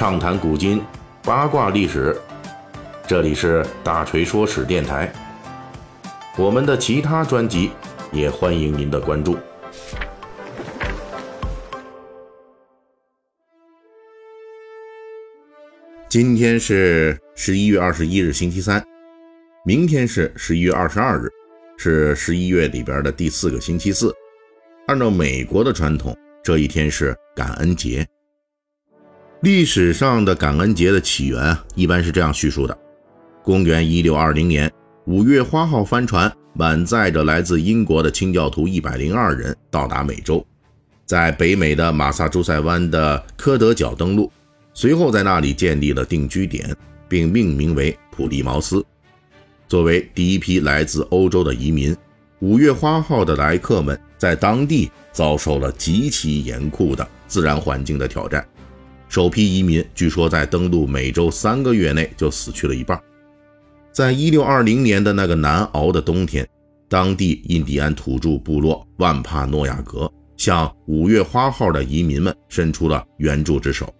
畅谈古今，八卦历史。这里是大锤说史电台。我们的其他专辑也欢迎您的关注。今天是十一月二十一日，星期三。明天是十一月二十二日，是十一月里边的第四个星期四。按照美国的传统，这一天是感恩节。历史上的感恩节的起源一般是这样叙述的：公元一六二零年，五月花号帆船满载着来自英国的清教徒一百零二人到达美洲，在北美的马萨诸塞湾的科德角登陆，随后在那里建立了定居点，并命名为普利茅斯。作为第一批来自欧洲的移民，五月花号的来客们在当地遭受了极其严酷的自然环境的挑战。首批移民据说在登陆美洲三个月内就死去了一半。在一六二零年的那个难熬的冬天，当地印第安土著部落万帕诺亚格向五月花号的移民们伸出了援助之手。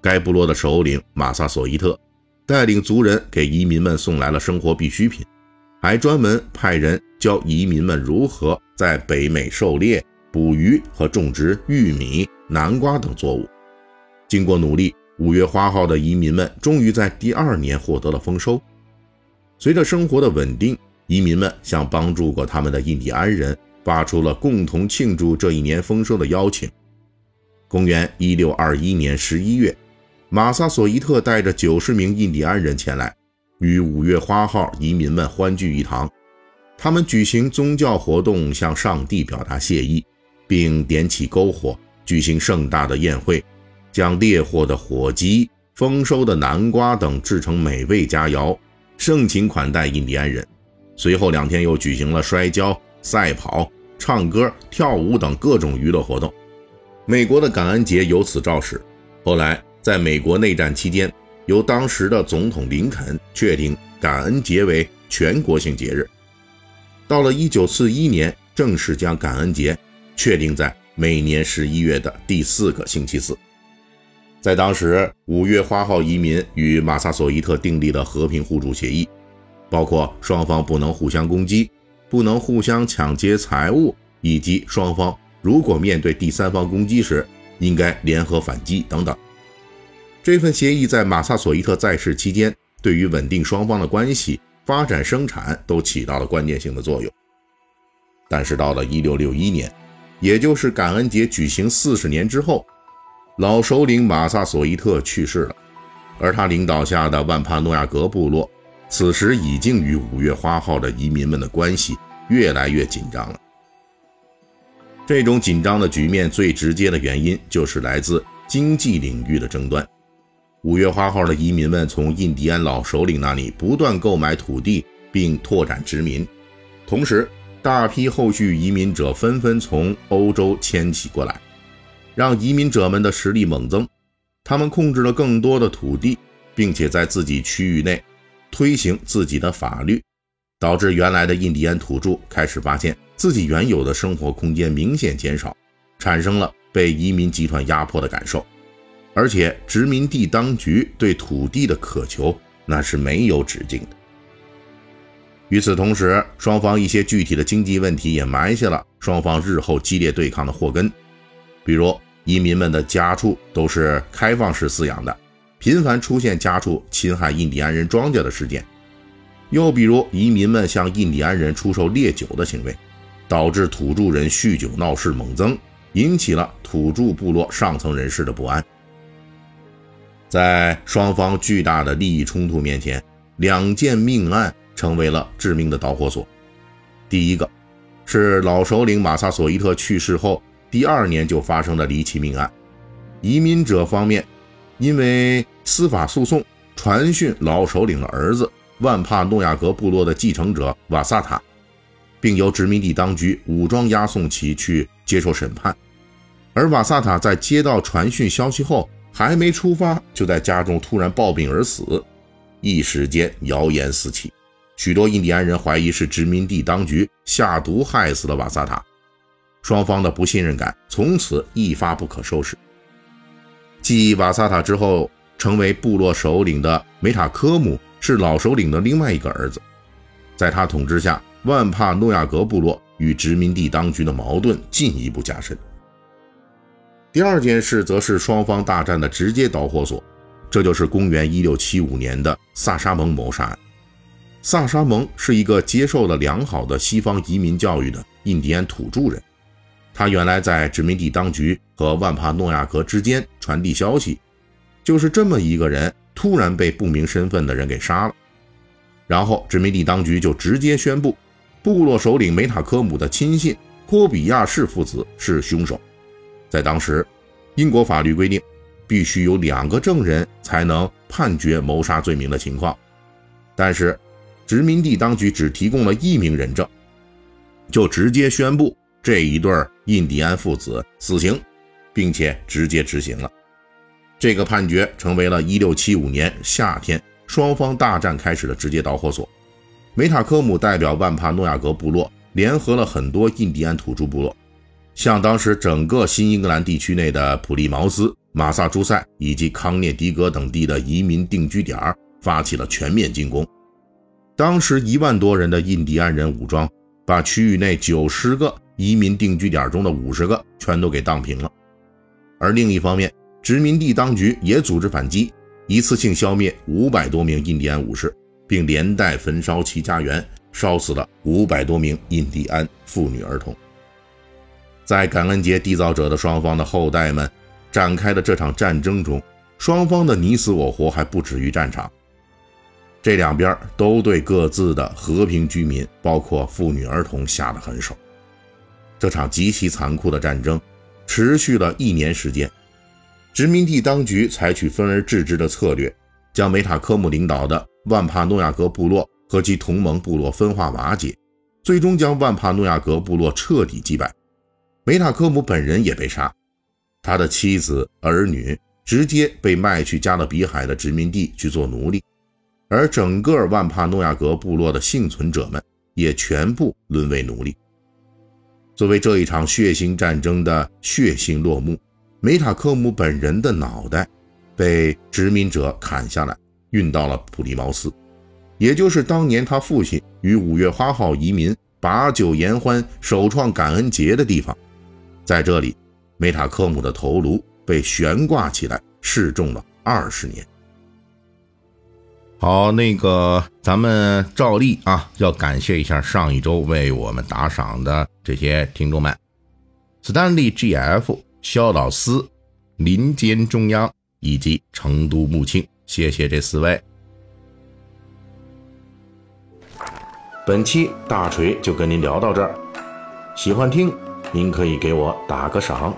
该部落的首领马萨索伊特。带领族人给移民们送来了生活必需品，还专门派人教移民们如何在北美狩猎、捕鱼和种植玉米、南瓜等作物。经过努力，五月花号的移民们终于在第二年获得了丰收。随着生活的稳定，移民们向帮助过他们的印第安人发出了共同庆祝这一年丰收的邀请。公元一六二一年十一月。马萨索伊特带着九十名印第安人前来，与五月花号移民们欢聚一堂。他们举行宗教活动，向上帝表达谢意，并点起篝火，举行盛大的宴会，将猎获的火鸡、丰收的南瓜等制成美味佳肴，盛情款待印第安人。随后两天又举行了摔跤、赛跑、唱歌、跳舞等各种娱乐活动。美国的感恩节由此肇始。后来。在美国内战期间，由当时的总统林肯确定感恩节为全国性节日。到了1941年，正式将感恩节确定在每年11月的第四个星期四。在当时，五月花号移民与马萨索伊特订立了和平互助协议，包括双方不能互相攻击，不能互相抢劫财物，以及双方如果面对第三方攻击时，应该联合反击等等。这份协议在马萨索伊特在世期间，对于稳定双方的关系、发展生产都起到了关键性的作用。但是到了1661年，也就是感恩节举行四十年之后，老首领马萨索伊特去世了，而他领导下的万帕诺亚格部落，此时已经与五月花号的移民们的关系越来越紧张了。这种紧张的局面最直接的原因，就是来自经济领域的争端。五月花号的移民们从印第安老首领那里不断购买土地，并拓展殖民，同时大批后续移民者纷纷从欧洲迁徙过来，让移民者们的实力猛增。他们控制了更多的土地，并且在自己区域内推行自己的法律，导致原来的印第安土著开始发现自己原有的生活空间明显减少，产生了被移民集团压迫的感受。而且殖民地当局对土地的渴求那是没有止境的。与此同时，双方一些具体的经济问题也埋下了双方日后激烈对抗的祸根。比如，移民们的家畜都是开放式饲养的，频繁出现家畜侵害印第安人庄稼的事件；又比如，移民们向印第安人出售烈酒的行为，导致土著人酗酒闹事猛增，引起了土著部落上层人士的不安。在双方巨大的利益冲突面前，两件命案成为了致命的导火索。第一个是老首领马萨索伊特去世后第二年就发生了离奇命案。移民者方面因为司法诉讼传讯老首领的儿子万帕诺亚格部落的继承者瓦萨塔，并由殖民地当局武装押送其去接受审判。而瓦萨塔在接到传讯消息后，还没出发，就在家中突然暴病而死，一时间谣言四起，许多印第安人怀疑是殖民地当局下毒害死了瓦萨塔，双方的不信任感从此一发不可收拾。继瓦萨塔之后，成为部落首领的梅塔科姆是老首领的另外一个儿子。在他统治下，万帕诺亚格部落与殖民地当局的矛盾进一步加深。第二件事则是双方大战的直接导火索，这就是公元一六七五年的萨沙蒙谋杀案。萨沙蒙是一个接受了良好的西方移民教育的印第安土著人，他原来在殖民地当局和万帕诺亚格之间传递消息，就是这么一个人突然被不明身份的人给杀了，然后殖民地当局就直接宣布，部落首领梅塔科姆的亲信托比亚士父子是凶手。在当时，英国法律规定，必须有两个证人才能判决谋杀罪名的情况。但是，殖民地当局只提供了一名人证，就直接宣布这一对印第安父子死刑，并且直接执行了。这个判决成为了1675年夏天双方大战开始的直接导火索。梅塔科姆代表万帕诺亚格部落，联合了很多印第安土著部落。向当时整个新英格兰地区内的普利茅斯、马萨诸塞以及康涅狄格等地的移民定居点发起了全面进攻。当时一万多人的印第安人武装，把区域内九十个移民定居点中的五十个全都给荡平了。而另一方面，殖民地当局也组织反击，一次性消灭五百多名印第安武士，并连带焚烧其家园，烧死了五百多名印第安妇女儿童。在感恩节缔造者的双方的后代们展开的这场战争中，双方的你死我活还不止于战场。这两边都对各自的和平居民，包括妇女儿童下了狠手。这场极其残酷的战争持续了一年时间。殖民地当局采取分而治之的策略，将梅塔科姆领导的万帕诺亚格部落和其同盟部落分化瓦解，最终将万帕诺亚格部落彻底击败。梅塔科姆本人也被杀，他的妻子儿女直接被卖去加勒比海的殖民地去做奴隶，而整个万帕诺亚格部落的幸存者们也全部沦为奴隶。作为这一场血腥战争的血腥落幕，梅塔科姆本人的脑袋被殖民者砍下来，运到了普利茅斯，也就是当年他父亲与五月花号移民把酒言欢、首创感恩节的地方。在这里，梅塔科姆的头颅被悬挂起来，示众了二十年。好，那个咱们照例啊，要感谢一下上一周为我们打赏的这些听众们子弹力 G.F、肖老师、林间中央以及成都木青，谢谢这四位。本期大锤就跟您聊到这儿，喜欢听。您可以给我打个赏。